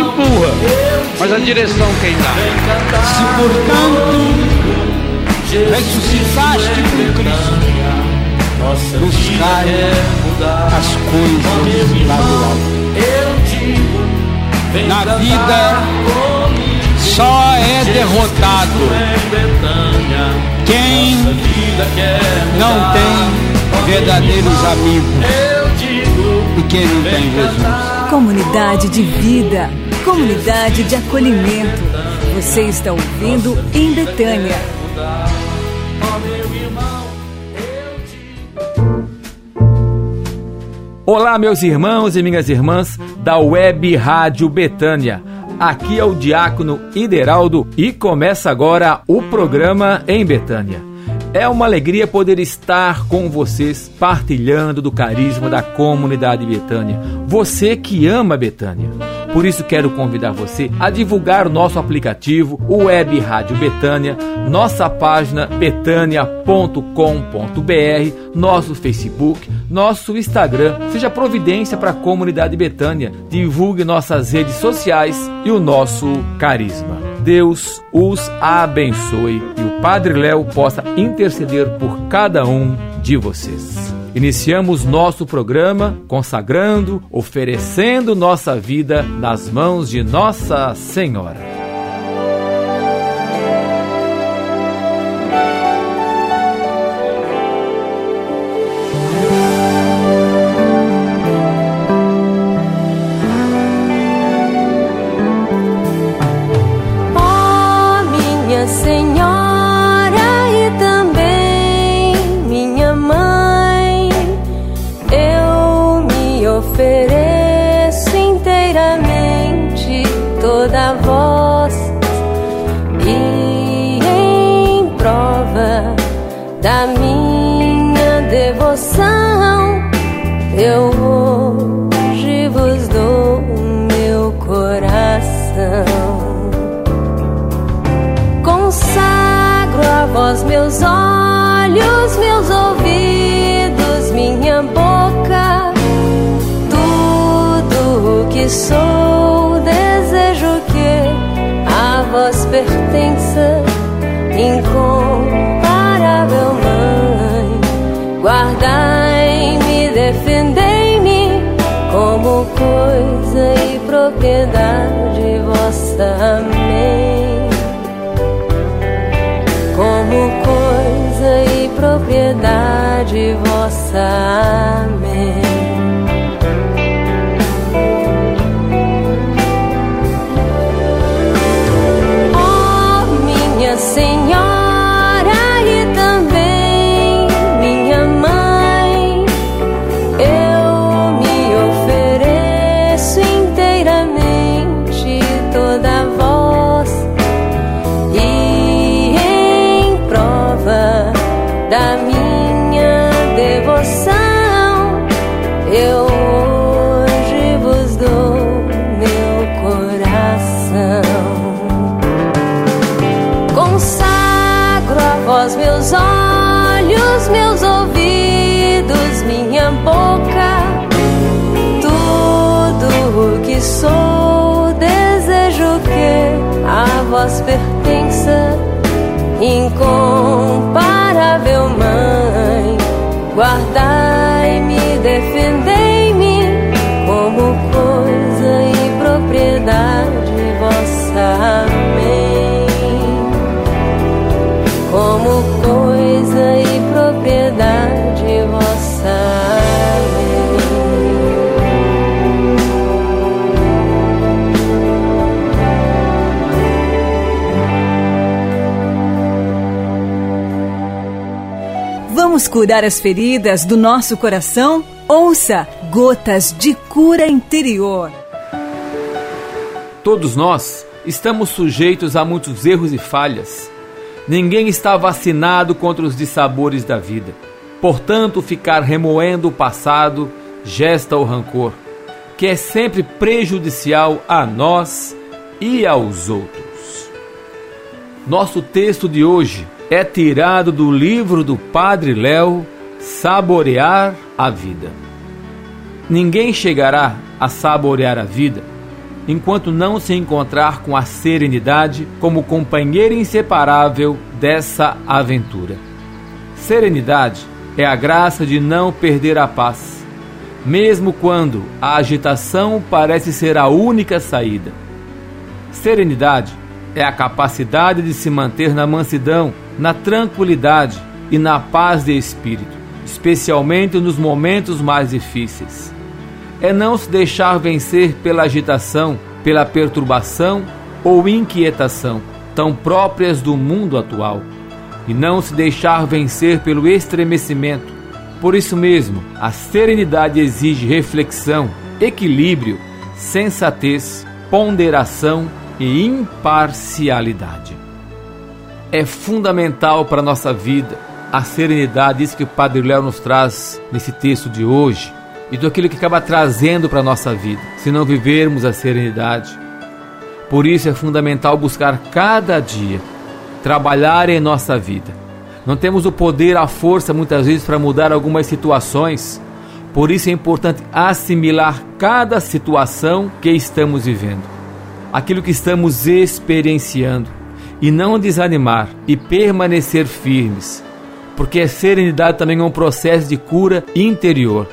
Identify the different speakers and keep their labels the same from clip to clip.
Speaker 1: empurra, mas a direção quem dá.
Speaker 2: Se portanto ressuscitaste com Cristo, buscai as coisas lá do alto. Na vida só é derrotado quem não tem verdadeiros amigos e quem não tem Jesus.
Speaker 3: Comunidade de vida, comunidade de acolhimento. Você está ouvindo em Betânia.
Speaker 4: Olá, meus irmãos e minhas irmãs da Web Rádio Betânia. Aqui é o Diácono Ideraldo e começa agora o programa em Betânia. É uma alegria poder estar com vocês partilhando do carisma da comunidade Betânia. Você que ama Betânia. Por isso quero convidar você a divulgar o nosso aplicativo, o Web Rádio Betânia, nossa página betânia.com.br, nosso Facebook, nosso Instagram. Seja providência para a comunidade Betânia. Divulgue nossas redes sociais e o nosso carisma. Deus os abençoe e o Padre Léo possa interceder por cada um de vocês. Iniciamos nosso programa consagrando, oferecendo nossa vida nas mãos de Nossa Senhora.
Speaker 5: Guardai-me, defendei-me como coisa e propriedade vossa. Amém. Como coisa e propriedade vossa. Amém. Guardai-me,
Speaker 3: Vamos curar as feridas do nosso coração? Ouça Gotas de Cura Interior.
Speaker 4: Todos nós estamos sujeitos a muitos erros e falhas. Ninguém está vacinado contra os dissabores da vida. Portanto, ficar remoendo o passado gesta o rancor, que é sempre prejudicial a nós e aos outros. Nosso texto de hoje é tirado do livro do Padre Léo Saborear a Vida. Ninguém chegará a saborear a vida enquanto não se encontrar com a serenidade como companheira inseparável dessa aventura. Serenidade é a graça de não perder a paz, mesmo quando a agitação parece ser a única saída. Serenidade é a capacidade de se manter na mansidão, na tranquilidade e na paz de espírito, especialmente nos momentos mais difíceis é não se deixar vencer pela agitação, pela perturbação ou inquietação, tão próprias do mundo atual, e não se deixar vencer pelo estremecimento. Por isso mesmo, a serenidade exige reflexão, equilíbrio, sensatez, ponderação e imparcialidade. É fundamental para a nossa vida a serenidade, isso que o Padre Léo nos traz nesse texto de hoje e do aquilo que acaba trazendo para a nossa vida, se não vivermos a serenidade. Por isso é fundamental buscar cada dia trabalhar em nossa vida. Não temos o poder, a força muitas vezes para mudar algumas situações. Por isso é importante assimilar cada situação que estamos vivendo, aquilo que estamos experienciando e não desanimar e permanecer firmes, porque a serenidade também é um processo de cura interior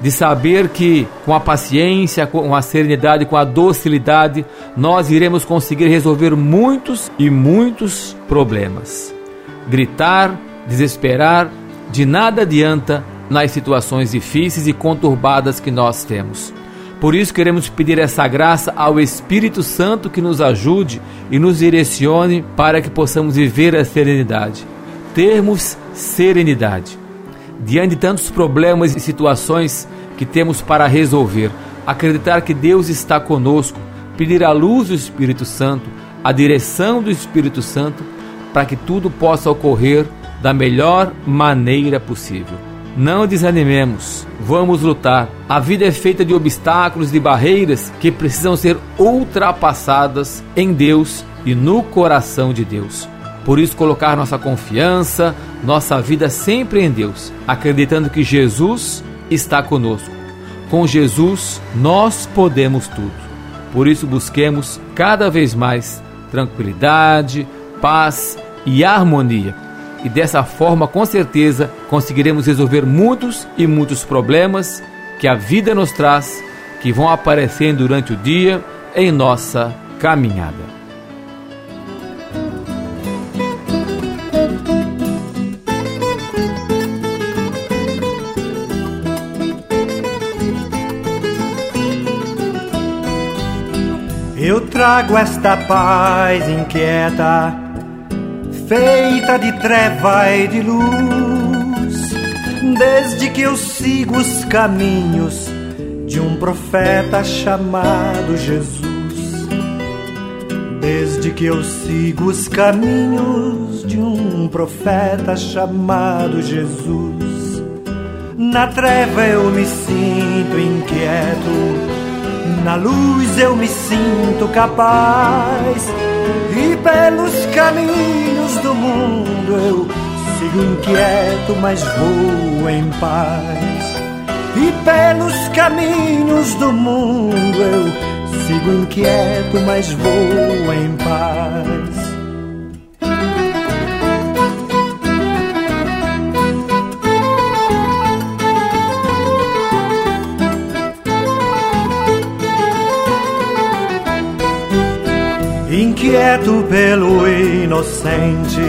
Speaker 4: de saber que com a paciência, com a serenidade, com a docilidade, nós iremos conseguir resolver muitos e muitos problemas. Gritar, desesperar, de nada adianta nas situações difíceis e conturbadas que nós temos. Por isso queremos pedir essa graça ao Espírito Santo que nos ajude e nos direcione para que possamos viver a serenidade. Termos serenidade diante de tantos problemas e situações que temos para resolver, acreditar que Deus está conosco, pedir a luz do Espírito Santo, a direção do Espírito Santo, para que tudo possa ocorrer da melhor maneira possível. Não desanimemos, vamos lutar. A vida é feita de obstáculos, de barreiras que precisam ser ultrapassadas em Deus e no coração de Deus. Por isso, colocar nossa confiança, nossa vida sempre em Deus, acreditando que Jesus está conosco. Com Jesus, nós podemos tudo. Por isso, busquemos cada vez mais tranquilidade, paz e harmonia. E dessa forma, com certeza, conseguiremos resolver muitos e muitos problemas que a vida nos traz, que vão aparecendo durante o dia em nossa caminhada.
Speaker 6: Eu trago esta paz inquieta, feita de treva e de luz, desde que eu sigo os caminhos de um profeta chamado Jesus. Desde que eu sigo os caminhos de um profeta chamado Jesus, na treva eu me sinto inquieto na luz eu me sinto capaz, e pelos caminhos do mundo eu sigo inquieto, mas vou em paz. E pelos caminhos do mundo eu sigo inquieto, mas vou em paz. Inquieto pelo inocente,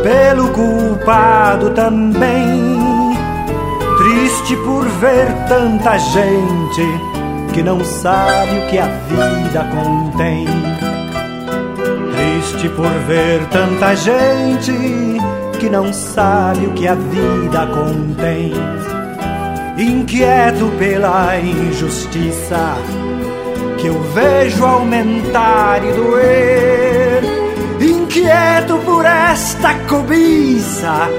Speaker 6: pelo culpado também, triste por ver tanta gente que não sabe o que a vida contém. Triste por ver tanta gente que não sabe o que a vida contém. Inquieto pela injustiça que eu vejo aumentar e doer, inquieto por esta cobiça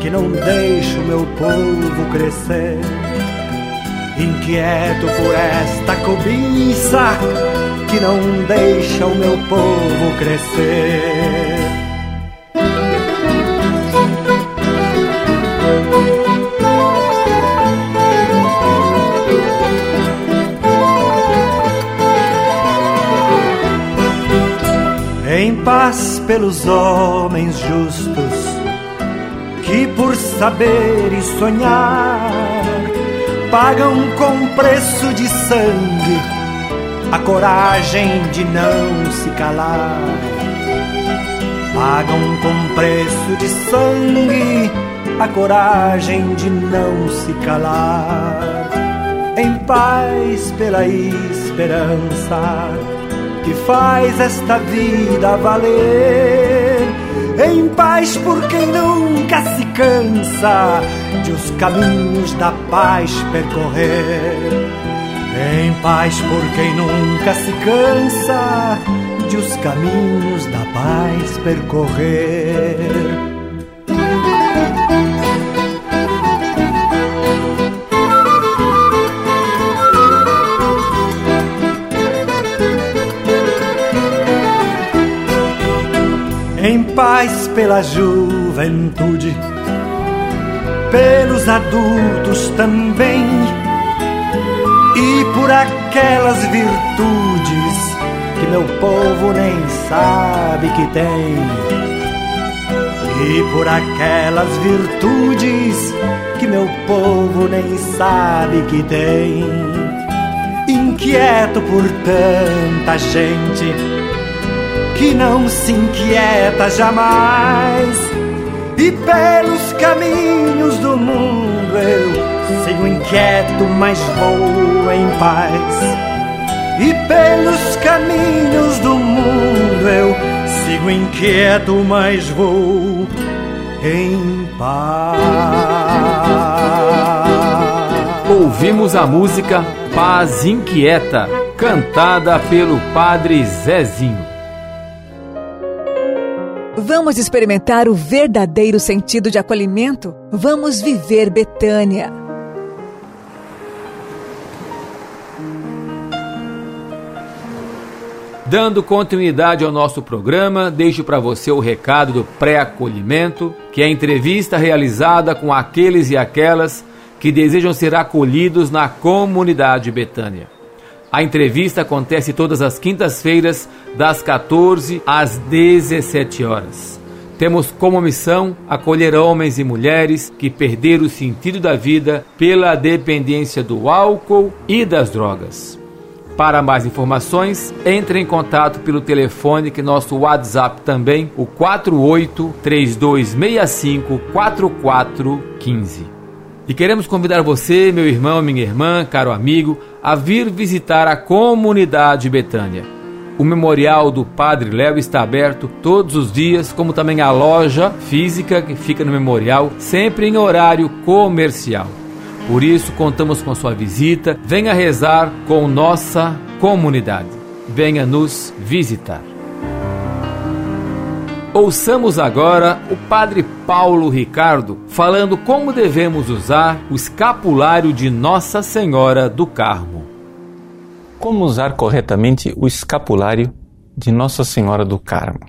Speaker 6: que não deixa o meu povo crescer. Inquieto por esta cobiça que não deixa o meu povo crescer. Paz pelos homens justos que por saber e sonhar pagam com preço de sangue a coragem de não se calar. Pagam com preço de sangue a coragem de não se calar. Em paz pela esperança que faz esta vida valer. Em paz por quem nunca se cansa de os caminhos da paz percorrer. Em paz por quem nunca se cansa de os caminhos da paz percorrer. Pela juventude, pelos adultos também, e por aquelas virtudes que meu povo nem sabe que tem. E por aquelas virtudes que meu povo nem sabe que tem. Inquieto por tanta gente que não se inquieta jamais. E pelos caminhos do mundo eu sigo inquieto, mas vou em paz. E pelos caminhos do mundo eu sigo inquieto, mas vou em paz.
Speaker 4: Ouvimos a música Paz Inquieta, cantada pelo Padre Zezinho.
Speaker 3: Vamos experimentar o verdadeiro sentido de acolhimento? Vamos viver Betânia.
Speaker 4: Dando continuidade ao nosso programa, deixo para você o recado do pré-acolhimento, que é a entrevista realizada com aqueles e aquelas que desejam ser acolhidos na comunidade Betânia. A entrevista acontece todas as quintas-feiras, das 14 às 17 horas. Temos como missão acolher homens e mulheres que perderam o sentido da vida pela dependência do álcool e das drogas. Para mais informações, entre em contato pelo telefone que nosso WhatsApp também, o 48 3265 4415. E queremos convidar você, meu irmão, minha irmã, caro amigo, a vir visitar a comunidade Betânia. O memorial do Padre Léo está aberto todos os dias, como também a loja física que fica no memorial, sempre em horário comercial. Por isso, contamos com sua visita. Venha rezar com nossa comunidade. Venha nos visitar. Ouçamos agora o Padre Paulo Ricardo falando como devemos usar o escapulário de Nossa Senhora do Carmo.
Speaker 7: Como usar corretamente o escapulário de Nossa Senhora do Carmo?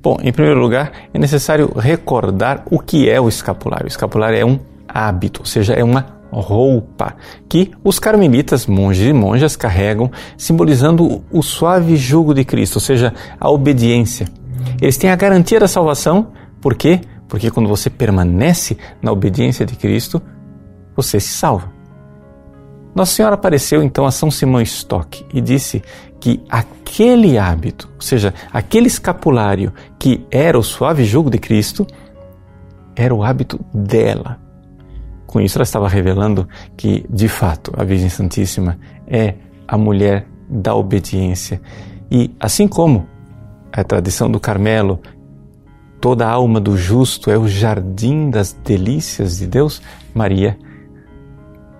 Speaker 7: Bom, em primeiro lugar, é necessário recordar o que é o escapulário. O escapulário é um hábito, ou seja, é uma roupa que os carmelitas, monges e monjas, carregam, simbolizando o suave jugo de Cristo, ou seja, a obediência eles têm a garantia da salvação, por quê? Porque quando você permanece na obediência de Cristo, você se salva. Nossa Senhora apareceu então a São Simão Stock e disse que aquele hábito, ou seja, aquele escapulário que era o suave jugo de Cristo, era o hábito dela. Com isso, ela estava revelando que, de fato, a Virgem Santíssima é a mulher da obediência. E assim como a tradição do Carmelo, toda a alma do justo é o jardim das delícias de Deus, Maria,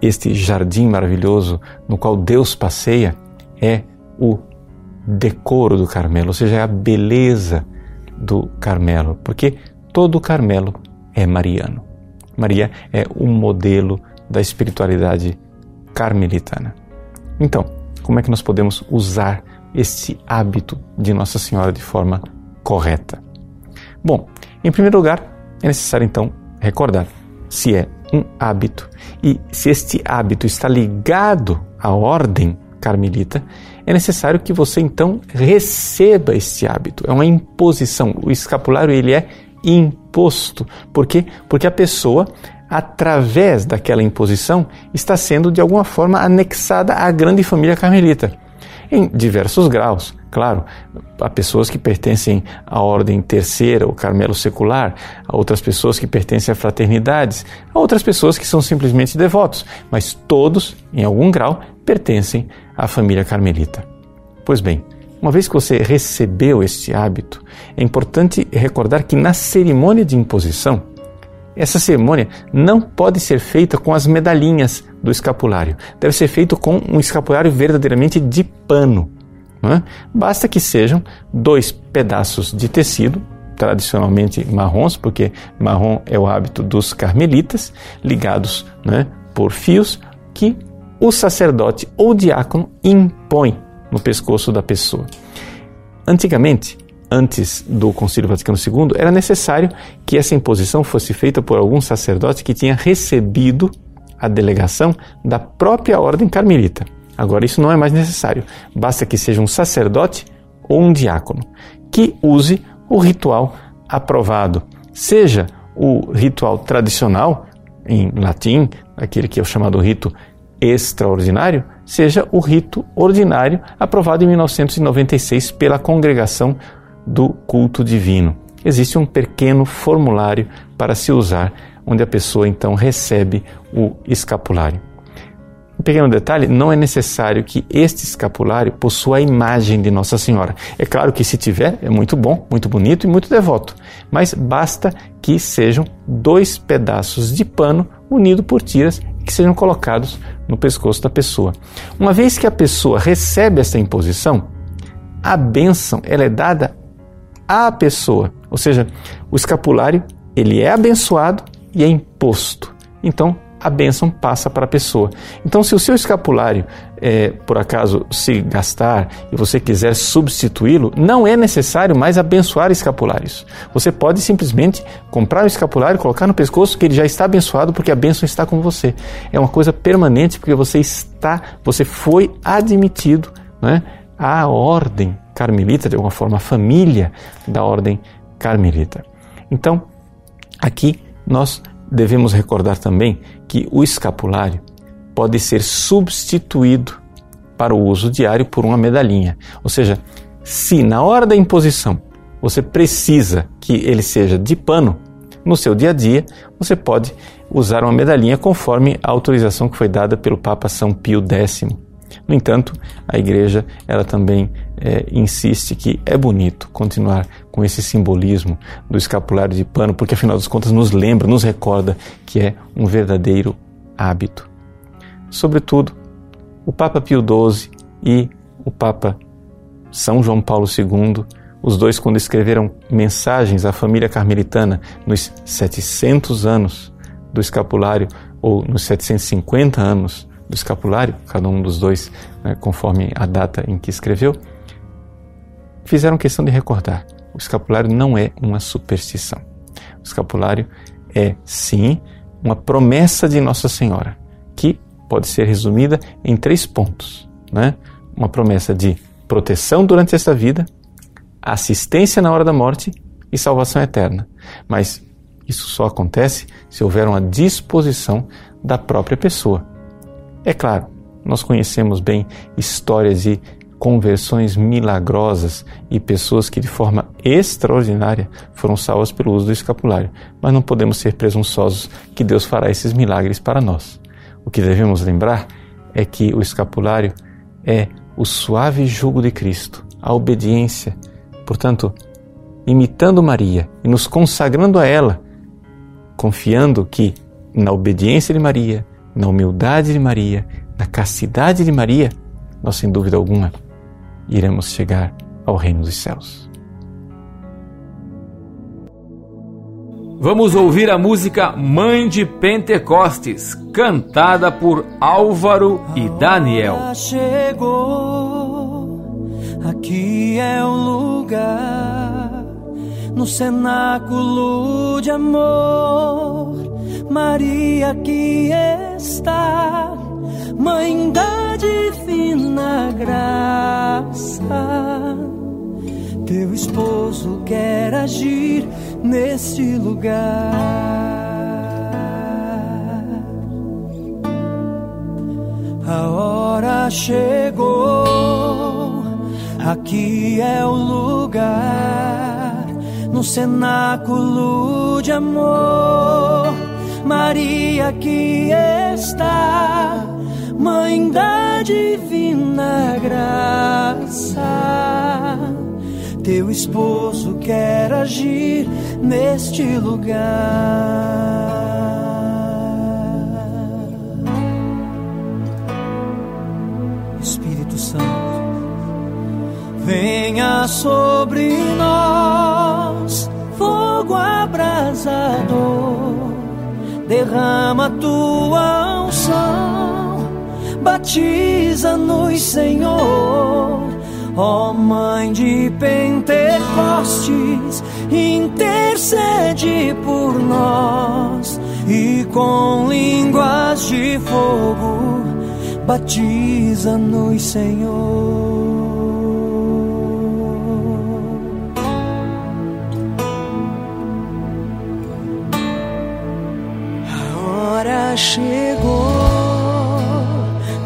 Speaker 7: este jardim maravilhoso no qual Deus passeia, é o decoro do Carmelo, ou seja, é a beleza do Carmelo, porque todo o Carmelo é mariano. Maria é um modelo da espiritualidade carmelitana. Então, como é que nós podemos usar este hábito de Nossa Senhora de forma correta? Bom, em primeiro lugar, é necessário então recordar se é um hábito e se este hábito está ligado à ordem carmelita, é necessário que você então receba este hábito. É uma imposição. O escapulário ele é imposto. Por quê? Porque a pessoa, através daquela imposição, está sendo de alguma forma anexada à grande família carmelita. Em diversos graus, claro. Há pessoas que pertencem à ordem terceira, o Carmelo secular, há outras pessoas que pertencem a fraternidades, há outras pessoas que são simplesmente devotos, mas todos, em algum grau, pertencem à família carmelita. Pois bem, uma vez que você recebeu este hábito, é importante recordar que na cerimônia de imposição, essa cerimônia não pode ser feita com as medalhinhas do escapulário. Deve ser feito com um escapulário verdadeiramente de pano. É? Basta que sejam dois pedaços de tecido, tradicionalmente marrons, porque marrom é o hábito dos carmelitas, ligados é? por fios que o sacerdote ou diácono impõe no pescoço da pessoa. Antigamente, antes do Concílio Vaticano II, era necessário que essa imposição fosse feita por algum sacerdote que tinha recebido a delegação da própria ordem carmelita. Agora, isso não é mais necessário. Basta que seja um sacerdote ou um diácono que use o ritual aprovado, seja o ritual tradicional, em latim, aquele que é o chamado rito extraordinário, seja o rito ordinário aprovado em 1996 pela Congregação do Culto Divino. Existe um pequeno formulário para se usar, onde a pessoa então recebe o escapulário. Um pequeno detalhe: não é necessário que este escapulário possua a imagem de Nossa Senhora. É claro que, se tiver, é muito bom, muito bonito e muito devoto, mas basta que sejam dois pedaços de pano unidos por tiras que sejam colocados no pescoço da pessoa. Uma vez que a pessoa recebe essa imposição, a bênção ela é dada à pessoa, ou seja, o escapulário ele é abençoado e é imposto. Então a bênção passa para a pessoa. Então, se o seu escapulário, é, por acaso, se gastar e você quiser substituí-lo, não é necessário mais abençoar escapulários. Você pode simplesmente comprar um escapulário, colocar no pescoço, que ele já está abençoado, porque a bênção está com você. É uma coisa permanente, porque você está, você foi admitido né, à ordem carmelita, de alguma forma, a família da ordem carmelita. Então, aqui nós devemos recordar também que o escapulário pode ser substituído para o uso diário por uma medalhinha. Ou seja, se na hora da imposição você precisa que ele seja de pano, no seu dia a dia você pode usar uma medalhinha conforme a autorização que foi dada pelo Papa São Pio X. No entanto, a Igreja ela também é, insiste que é bonito continuar com esse simbolismo do escapulário de pano, porque afinal das contas nos lembra, nos recorda que é um verdadeiro hábito. Sobretudo, o Papa Pio XII e o Papa São João Paulo II, os dois, quando escreveram mensagens à família carmelitana nos 700 anos do escapulário, ou nos 750 anos do escapulário, cada um dos dois, né, conforme a data em que escreveu, fizeram questão de recordar: o escapulário não é uma superstição. O escapulário é, sim, uma promessa de Nossa Senhora, que pode ser resumida em três pontos. Né? Uma promessa de proteção durante esta vida, assistência na hora da morte e salvação eterna. Mas isso só acontece se houver uma disposição da própria pessoa. É claro, nós conhecemos bem histórias de conversões milagrosas e pessoas que de forma extraordinária foram salvas pelo uso do escapulário. Mas não podemos ser presunçosos que Deus fará esses milagres para nós. O que devemos lembrar é que o escapulário é o suave jugo de Cristo, a obediência. Portanto, imitando Maria e nos consagrando a ela, confiando que na obediência de Maria, na humildade de Maria, na castidade de Maria, nós sem dúvida alguma iremos chegar ao reino dos céus.
Speaker 4: Vamos ouvir a música Mãe de Pentecostes, cantada por Álvaro e Daniel.
Speaker 8: Chegou, aqui é o lugar, no cenáculo de amor, Maria aqui está, Mãe da divina graça. Teu esposo quer agir neste lugar. A hora chegou, aqui é o lugar, no cenáculo de amor. Maria que está, Mãe da Divina Graça. Teu esposo quer agir neste lugar. venha sobre nós derrama tua unção, batiza-nos, Senhor. Ó oh, Mãe de Pentecostes, intercede por nós e com línguas de fogo, batiza-nos, Senhor. Chegou.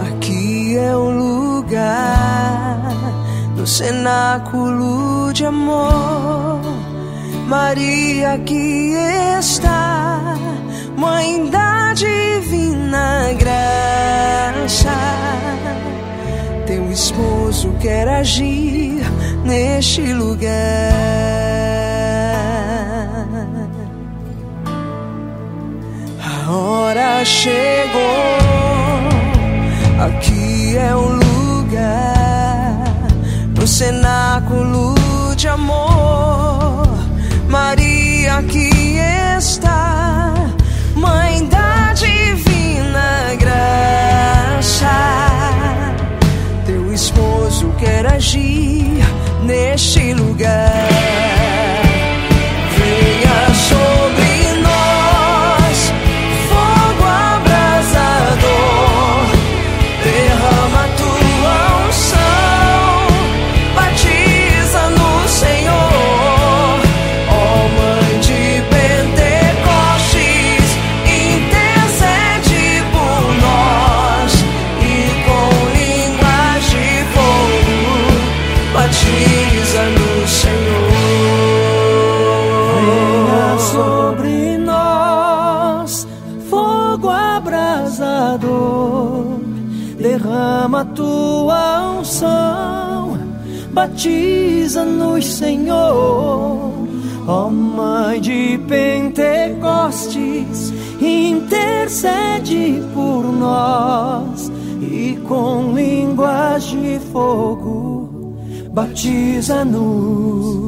Speaker 8: Aqui é o lugar do cenáculo de amor. Maria aqui está, Mãe da Divina Graça. Teu esposo quer agir neste lugar. Hora chegou. Aqui é o lugar no cenáculo de amor. Maria aqui está, Mãe da Divina Graça. Teu esposo quer agir neste lugar. Batiza-nos, Senhor. Ó Mãe de Pentecostes, intercede por nós e com línguas de fogo, batiza-nos,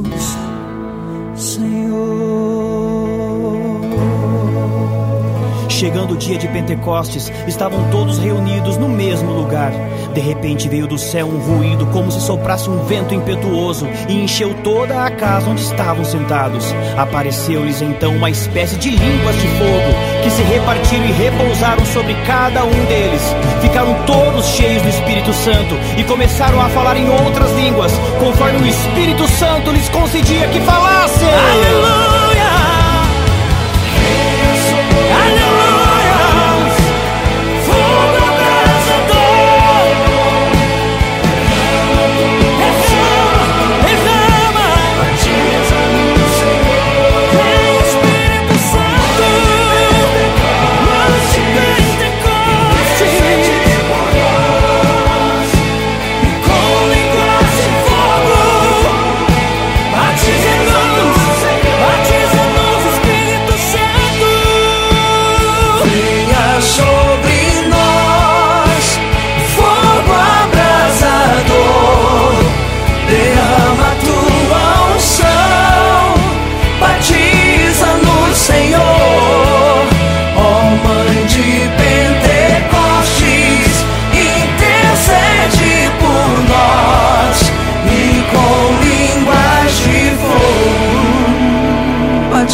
Speaker 8: Chegando o dia de Pentecostes, estavam todos reunidos no mesmo lugar. De repente veio do céu um ruído, como se soprasse um vento impetuoso, e encheu toda a casa onde estavam sentados. Apareceu-lhes então uma espécie de línguas de fogo, que se repartiram e repousaram sobre cada um deles. Ficaram todos cheios do Espírito Santo e começaram a falar em outras línguas, conforme o Espírito Santo lhes concedia que falassem. Aleluia!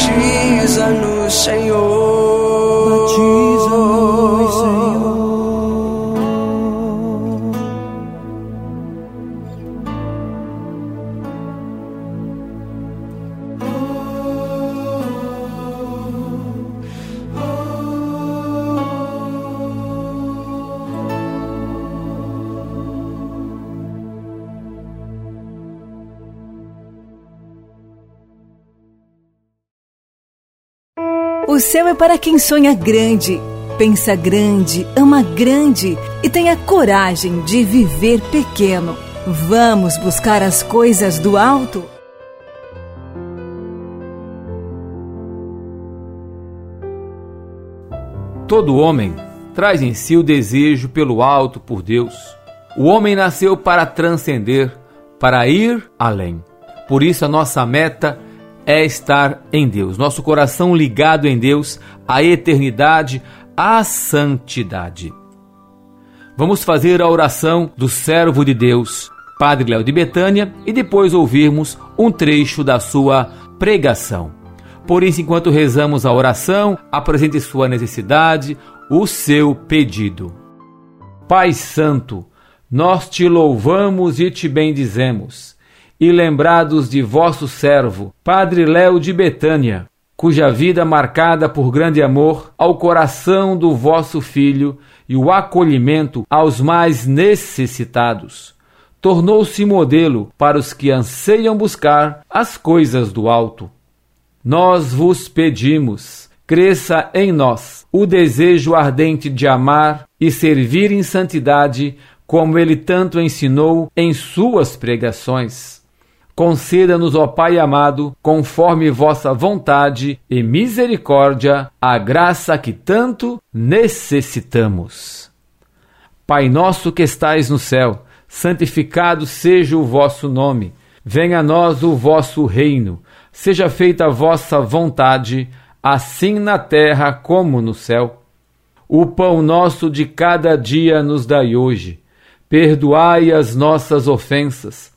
Speaker 8: Jesus, no Senhor.
Speaker 3: O céu é para quem sonha grande, pensa grande, ama grande e tem a coragem de viver pequeno. Vamos buscar as coisas do alto?
Speaker 4: Todo homem traz em si o desejo pelo alto por Deus. O homem nasceu para transcender, para ir além. Por isso, a nossa meta é estar em Deus, nosso coração ligado em Deus, a eternidade, a santidade. Vamos fazer a oração do servo de Deus, Padre Léo de Betânia, e depois ouvirmos um trecho da sua pregação. Por isso, enquanto rezamos a oração, apresente sua necessidade, o seu pedido. Pai Santo, nós te louvamos e te bendizemos, e lembrados de vosso servo, Padre Léo de Betânia, cuja vida marcada por grande amor ao coração do vosso Filho e o acolhimento aos mais necessitados, tornou-se modelo para os que anseiam buscar as coisas do alto. Nós vos pedimos, cresça em nós o desejo ardente de amar e servir em santidade, como ele tanto ensinou em suas pregações Conceda-nos, ó Pai amado, conforme vossa vontade e misericórdia, a graça que tanto necessitamos. Pai nosso que estais no céu, santificado seja o vosso nome. Venha a nós o vosso reino. Seja feita a vossa vontade, assim na terra como no céu. O pão nosso de cada dia nos dai hoje. Perdoai as nossas ofensas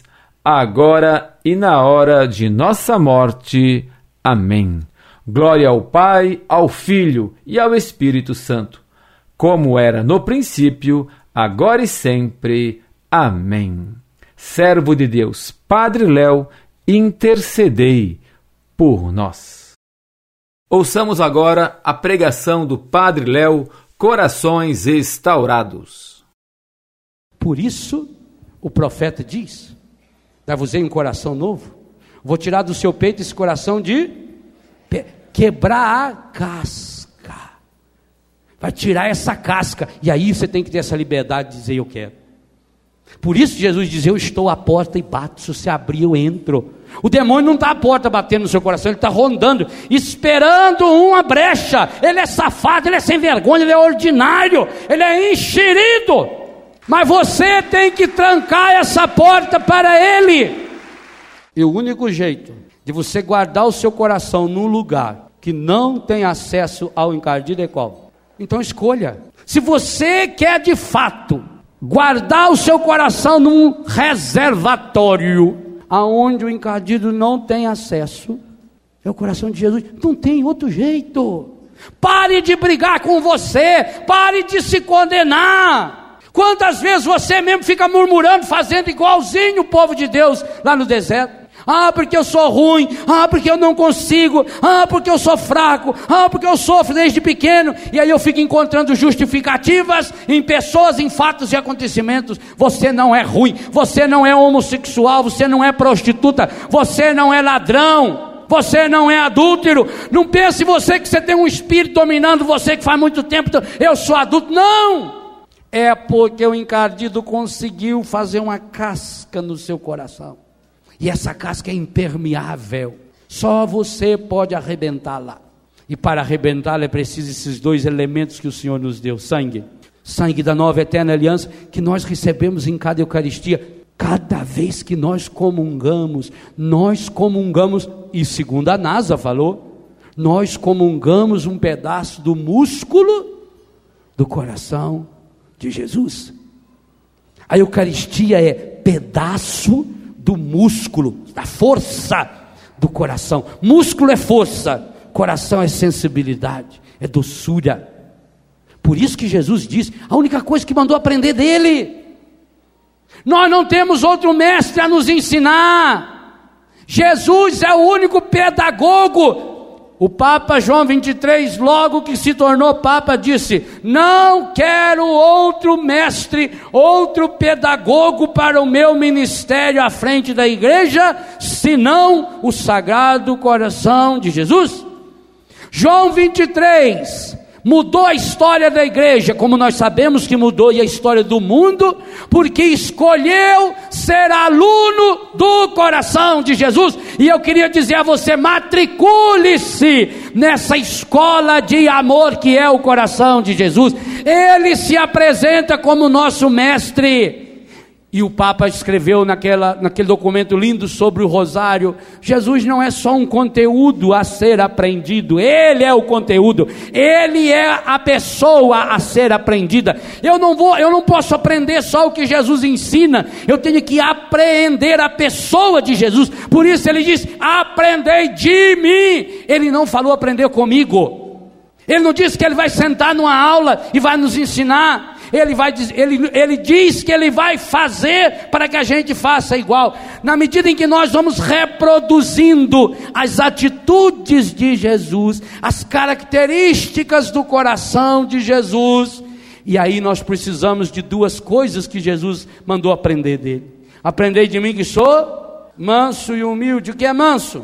Speaker 4: agora e na hora de nossa morte. Amém. Glória ao Pai, ao Filho e ao Espírito Santo, como era no princípio, agora e sempre. Amém. Servo de Deus, Padre Léo, intercedei por nós. Ouçamos agora a pregação do Padre Léo, Corações Restaurados.
Speaker 2: Por isso, o profeta diz: Dar-vos-ei um coração novo. Vou tirar do seu peito esse coração de quebrar a casca. Vai tirar essa casca. E aí você tem que ter essa liberdade de dizer: Eu quero. Por isso Jesus diz: Eu estou à porta e bato. Se você abrir, eu entro. O demônio não está à porta batendo no seu coração, ele está rondando, esperando uma brecha. Ele é safado, ele é sem vergonha, ele é ordinário, ele é enxerido. Mas você tem que trancar essa porta para Ele. E o único jeito de você guardar o seu coração num lugar que não tem acesso ao encardido é qual? Então escolha. Se você quer de fato guardar o seu coração num reservatório aonde o encardido não tem acesso, é o coração de Jesus. Não tem outro jeito. Pare de brigar com você, pare de se condenar. Quantas vezes você mesmo fica murmurando, fazendo igualzinho o povo de Deus lá no deserto? Ah, porque eu sou ruim. Ah, porque eu não consigo. Ah, porque eu sou fraco. Ah, porque eu sofro desde pequeno. E aí eu fico encontrando justificativas em pessoas, em fatos e acontecimentos. Você não é ruim. Você não é homossexual. Você não é prostituta. Você não é ladrão. Você não é adúltero. Não pense você que você tem um espírito dominando você que faz muito tempo. Eu sou adulto. Não! É porque o encardido conseguiu fazer uma casca no seu coração. E essa casca é impermeável. Só você pode arrebentá-la. E para arrebentá-la é preciso esses dois elementos que o Senhor nos deu: sangue, sangue da nova eterna aliança, que nós recebemos em cada Eucaristia. Cada vez que nós comungamos, nós comungamos, e segundo a NASA falou, nós comungamos um pedaço do músculo do coração de Jesus. A Eucaristia é pedaço do músculo, da força do coração. Músculo é força, coração é sensibilidade, é doçura. Por isso que Jesus diz: a única coisa que mandou aprender dele. Nós não temos outro mestre a nos ensinar. Jesus é o único pedagogo o Papa João 23, logo que se tornou Papa, disse: Não quero outro mestre, outro pedagogo para o meu ministério à frente da igreja, senão o Sagrado Coração de Jesus. João 23, mudou a história da igreja, como nós sabemos que mudou e a história do mundo, porque escolheu ser aluno do coração de Jesus. E eu queria dizer a você: matricule-se nessa escola de amor que é o coração de Jesus. Ele se apresenta como nosso mestre. E o Papa escreveu naquela, naquele documento lindo sobre o rosário: Jesus não é só um conteúdo a ser aprendido, Ele é o conteúdo, Ele é a pessoa a ser aprendida. Eu não vou, eu não posso aprender só o que Jesus ensina, eu tenho que aprender a pessoa de Jesus. Por isso ele diz: aprendei de mim. Ele não falou aprender comigo. Ele não disse que ele vai sentar numa aula e vai nos ensinar ele, vai, ele, ele diz que ele vai fazer para que a gente faça igual. Na medida em que nós vamos reproduzindo as atitudes de Jesus, as características do coração de Jesus, e aí nós precisamos de duas coisas que Jesus mandou aprender dele. Aprendei de mim que sou manso e humilde. O que é manso?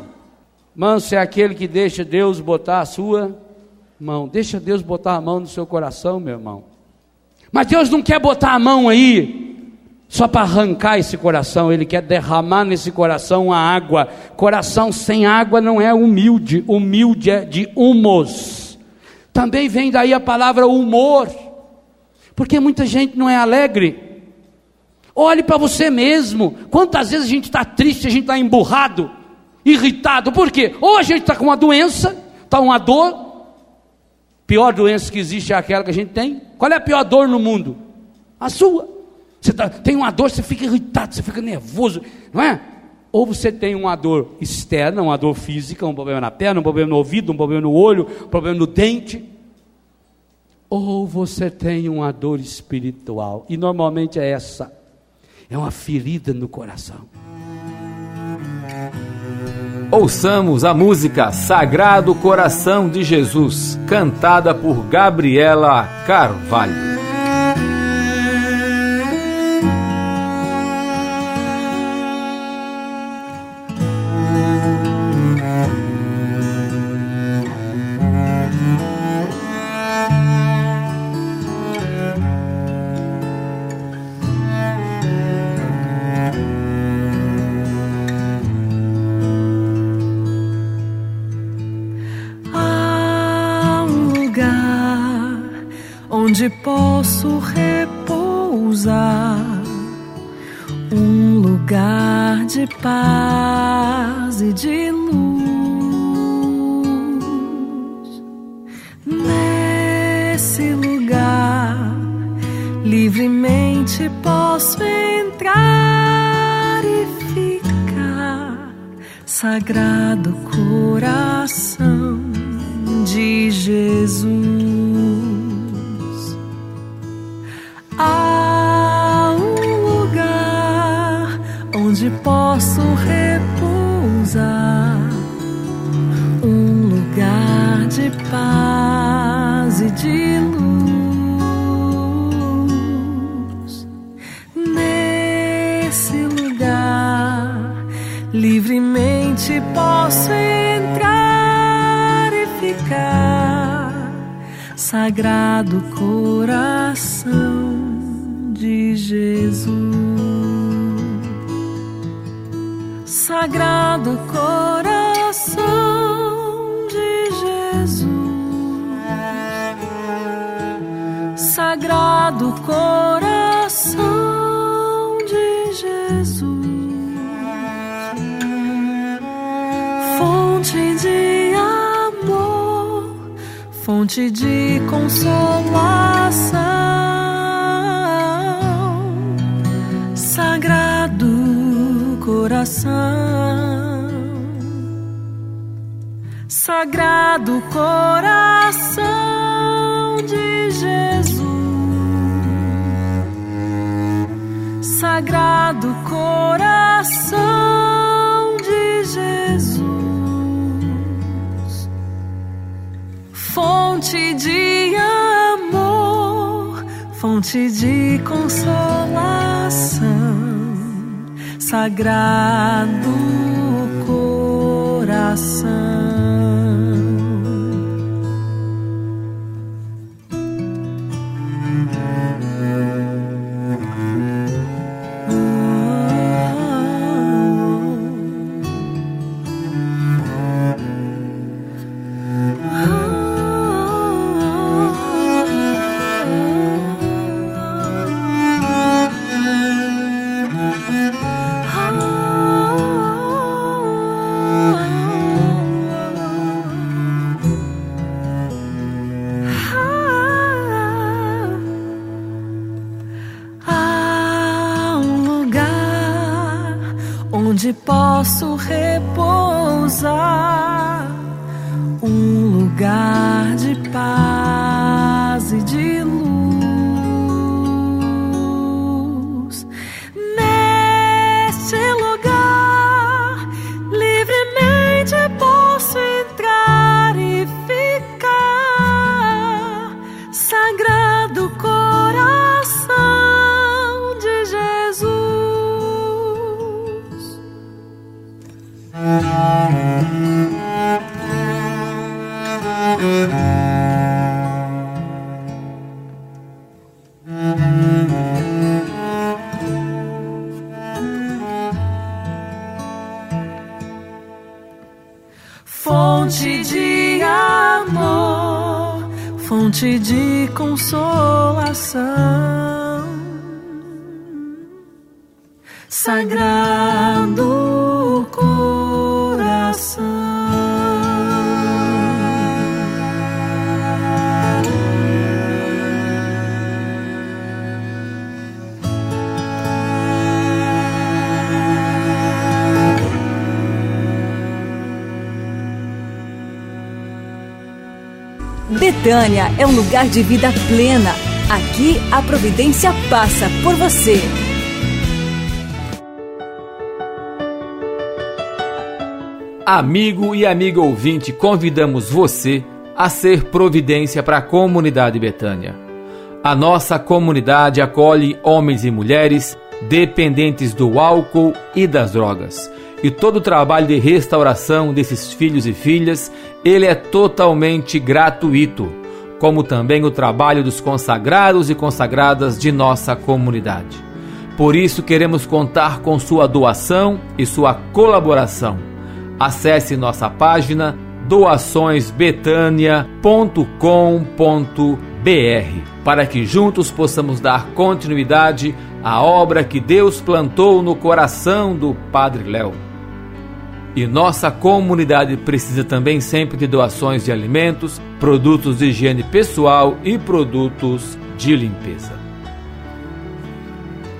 Speaker 2: Manso é aquele que deixa Deus botar a sua mão. Deixa Deus botar a mão no seu coração, meu irmão. Mas Deus não quer botar a mão aí só para arrancar esse coração, Ele quer derramar nesse coração a água. Coração sem água não é humilde, humilde é de humos. Também vem daí a palavra humor, porque muita gente não é alegre. Olhe para você mesmo. Quantas vezes a gente está triste, a gente está emburrado, irritado. Por quê? Ou a gente está com uma doença, está uma dor, Pior doença que existe é aquela que a gente tem. Qual é a pior dor no mundo? A sua. Você tá, tem uma dor, você fica irritado, você fica nervoso, não é? Ou você tem uma dor externa, uma dor física, um problema na perna, um problema no ouvido, um problema no olho, um problema no dente. Ou você tem uma dor espiritual. E normalmente é essa. É uma ferida no coração.
Speaker 4: Ouçamos a música Sagrado Coração de Jesus, cantada por Gabriela Carvalho.
Speaker 9: Um lugar de paz e de luz. Nesse lugar, livremente posso entrar e ficar, Sagrado Coração de Jesus. Sagrado Coração de Jesus. Sagrado coração de Jesus. Sagrado coração fonte de consolação. coração, Sagrado coração de Jesus, Sagrado Coração fonte de amor, fonte de consolação, Sagrado Coração. Um lugar
Speaker 3: Betânia é um lugar de vida plena. Aqui a providência passa por você.
Speaker 4: Amigo e amiga ouvinte, convidamos você a ser providência para a comunidade Betânia. A nossa comunidade acolhe homens e mulheres dependentes do álcool e das drogas. E todo o trabalho de restauração desses filhos e filhas, ele é totalmente gratuito, como também o trabalho dos consagrados e consagradas de nossa comunidade. Por isso queremos contar com sua doação e sua colaboração. Acesse nossa página doaçõesbetânia.com.br para que juntos possamos dar continuidade à obra que Deus plantou no coração do Padre Léo. E nossa comunidade precisa também sempre de doações de alimentos, produtos de higiene pessoal e produtos de limpeza.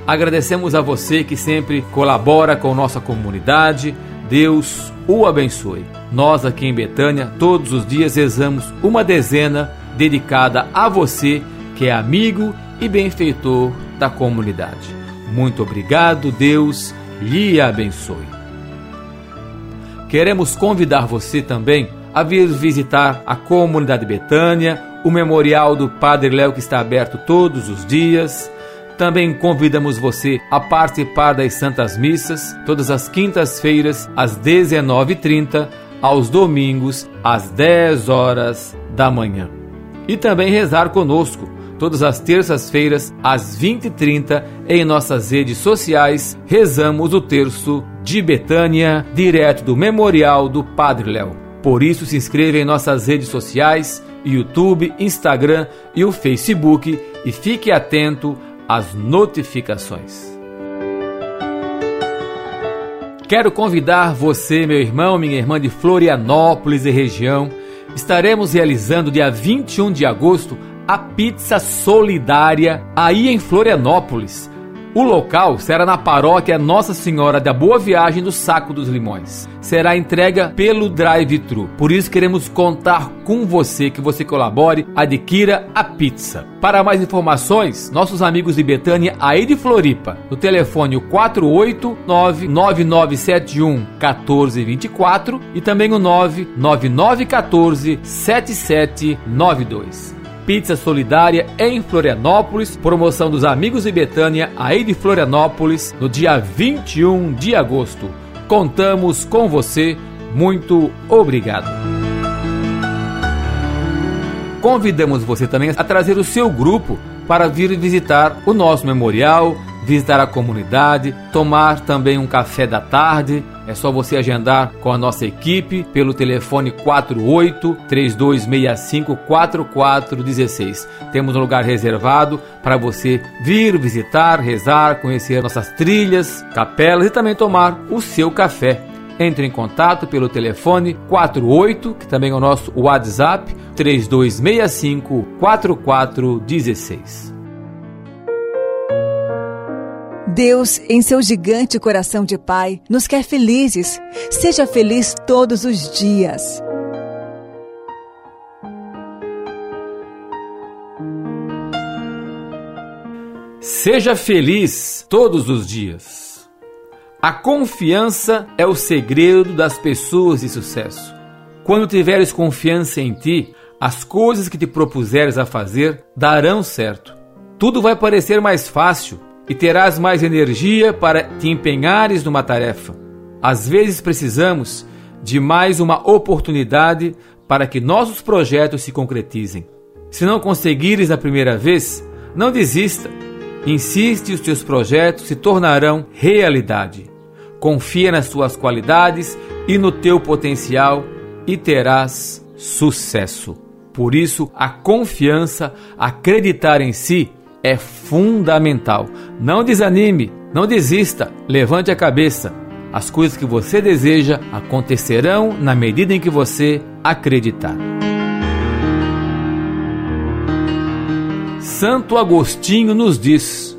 Speaker 4: Agradecemos a você que sempre colabora com nossa comunidade. Deus o abençoe. Nós aqui em Betânia, todos os dias rezamos uma dezena dedicada a você que é amigo e benfeitor da comunidade. Muito obrigado, Deus lhe abençoe. Queremos convidar você também a vir visitar a comunidade Betânia, o memorial do Padre Léo que está aberto todos os dias. Também convidamos você a participar das Santas Missas, todas as quintas-feiras, às 19h30, aos domingos, às 10 horas da manhã. E também rezar conosco, todas as terças-feiras, às 20h30, em nossas redes sociais, rezamos o terço de Betânia, direto do Memorial do Padre Léo. Por isso, se inscreva em nossas redes sociais, YouTube, Instagram e o Facebook e fique atento às notificações. Quero convidar você, meu irmão, minha irmã de Florianópolis e região. Estaremos realizando dia 21 de agosto a pizza solidária aí em Florianópolis. O local será na paróquia Nossa Senhora da Boa Viagem do Saco dos Limões. Será entrega pelo drive-thru. Por isso queremos contar com você, que você colabore, adquira a pizza. Para mais informações, nossos amigos de Betânia, aí de Floripa, no telefone 489-9971-1424 e também o 99914-7792. Pizza Solidária em Florianópolis, promoção dos amigos de Betânia, aí de Florianópolis, no dia 21 de agosto. Contamos com você, muito obrigado. Convidamos você também a trazer o seu grupo para vir visitar o nosso memorial, visitar a comunidade, tomar também um café da tarde. É só você agendar com a nossa equipe pelo telefone 48 3265 4416. Temos um lugar reservado para você vir visitar, rezar, conhecer nossas trilhas, capelas e também tomar o seu café. Entre em contato pelo telefone 48, que também é o nosso WhatsApp, 3265 4416.
Speaker 3: Deus, em seu gigante coração de Pai, nos quer felizes. Seja feliz todos os dias.
Speaker 4: Seja feliz todos os dias. A confiança é o segredo das pessoas de sucesso. Quando tiveres confiança em ti, as coisas que te propuseres a fazer darão certo. Tudo vai parecer mais fácil e terás mais energia para te empenhares numa tarefa. Às vezes precisamos de mais uma oportunidade para que nossos projetos se concretizem. Se não conseguires a primeira vez, não desista. Insiste e os teus projetos se tornarão realidade. Confia nas tuas qualidades e no teu potencial e terás sucesso. Por isso, a confiança, acreditar em si, é fundamental. Não desanime, não desista, levante a cabeça. As coisas que você deseja acontecerão na medida em que você acreditar. Santo Agostinho nos diz: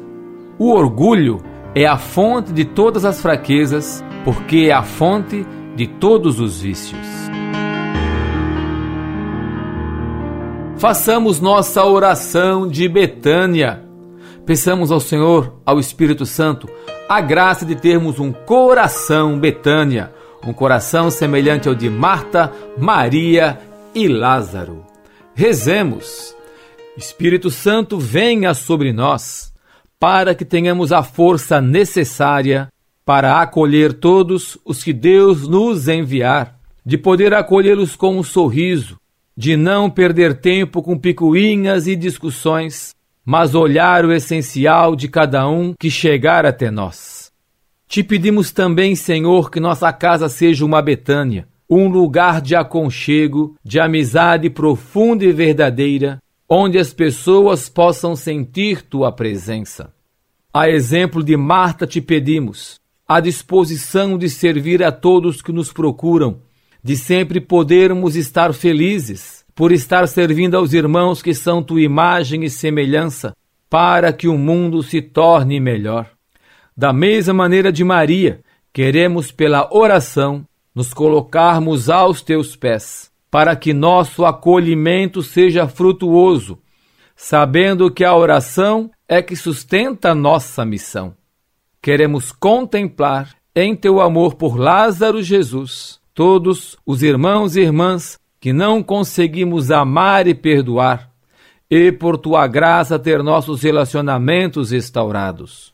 Speaker 4: o orgulho é a fonte de todas as fraquezas, porque é a fonte de todos os vícios. Façamos nossa oração de Betânia. Peçamos ao Senhor, ao Espírito Santo, a graça de termos um coração Betânia, um coração semelhante ao de Marta, Maria e Lázaro. Rezemos. Espírito Santo, venha sobre nós, para que tenhamos a força necessária para acolher todos os que Deus nos enviar, de poder acolhê-los com um sorriso, de não perder tempo com picuinhas e discussões, mas olhar o essencial de cada um que chegar até nós. Te pedimos também, Senhor, que nossa casa seja uma Betânia, um lugar de aconchego, de amizade profunda e verdadeira, onde as pessoas possam sentir tua presença. A exemplo de Marta te pedimos, a disposição de servir a todos que nos procuram, de sempre podermos estar felizes por estar servindo aos irmãos que são tua imagem e semelhança, para que o mundo se torne melhor. Da mesma maneira de Maria, queremos pela oração nos colocarmos aos teus pés, para que nosso acolhimento seja frutuoso, sabendo que a oração é que sustenta nossa missão. Queremos contemplar em teu amor por Lázaro Jesus todos os irmãos e irmãs que não conseguimos amar e perdoar, e por tua graça ter nossos relacionamentos restaurados.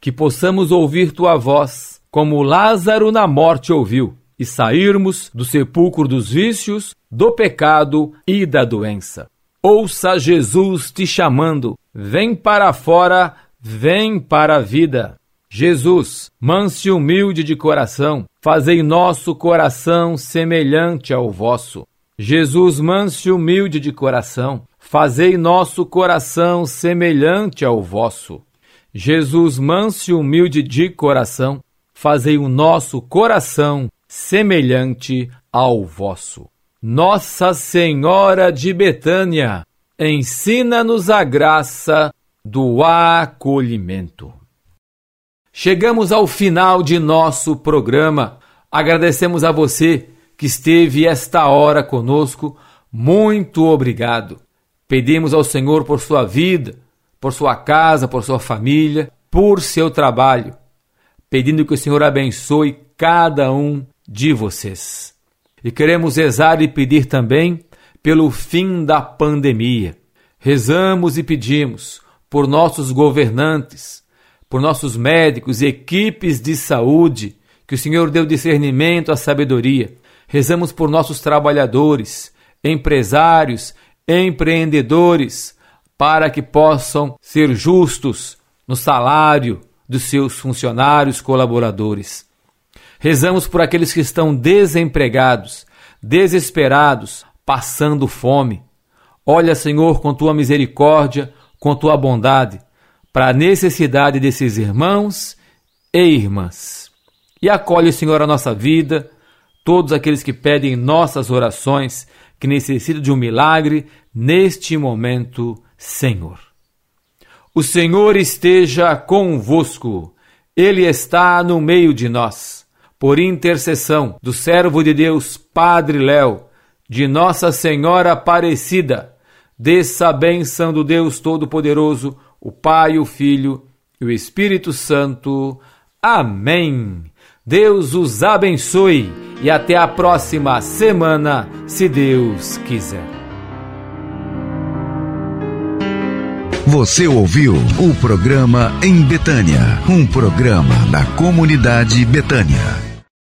Speaker 4: Que possamos ouvir tua voz, como Lázaro na morte ouviu, e sairmos do sepulcro dos vícios, do pecado e da doença. Ouça Jesus te chamando, vem para fora, vem para a vida. Jesus, manso e humilde de coração, fazei nosso coração semelhante ao vosso. Jesus, manso e humilde de coração, fazei nosso coração semelhante ao vosso. Jesus, manso e humilde de coração, fazei o nosso coração semelhante ao vosso. Nossa Senhora de Betânia, ensina-nos a graça do acolhimento. Chegamos ao final de nosso programa. Agradecemos a você que esteve esta hora conosco. Muito obrigado. Pedimos ao Senhor por sua vida, por sua casa, por sua família, por seu trabalho, pedindo que o Senhor abençoe cada um de vocês. E queremos rezar e pedir também pelo fim da pandemia. Rezamos e pedimos por nossos governantes, por nossos médicos e equipes de saúde, que o Senhor deu discernimento à sabedoria. Rezamos por nossos trabalhadores, empresários, empreendedores, para que possam ser justos no salário dos seus funcionários, colaboradores. Rezamos por aqueles que estão desempregados, desesperados, passando fome. Olha, Senhor, com tua misericórdia, com tua bondade, para a necessidade desses irmãos e irmãs. E acolhe, Senhor, a nossa vida, todos aqueles que pedem nossas orações, que necessitam de um milagre neste momento, Senhor. O Senhor esteja convosco, Ele está no meio de nós. Por intercessão do servo de Deus, Padre Léo, de Nossa Senhora Aparecida, desça a bênção do Deus Todo-Poderoso, o Pai, o Filho e o Espírito Santo. Amém. Deus os abençoe e até a próxima semana, se Deus quiser.
Speaker 10: Você ouviu o programa Em Betânia, um programa da comunidade Betânia.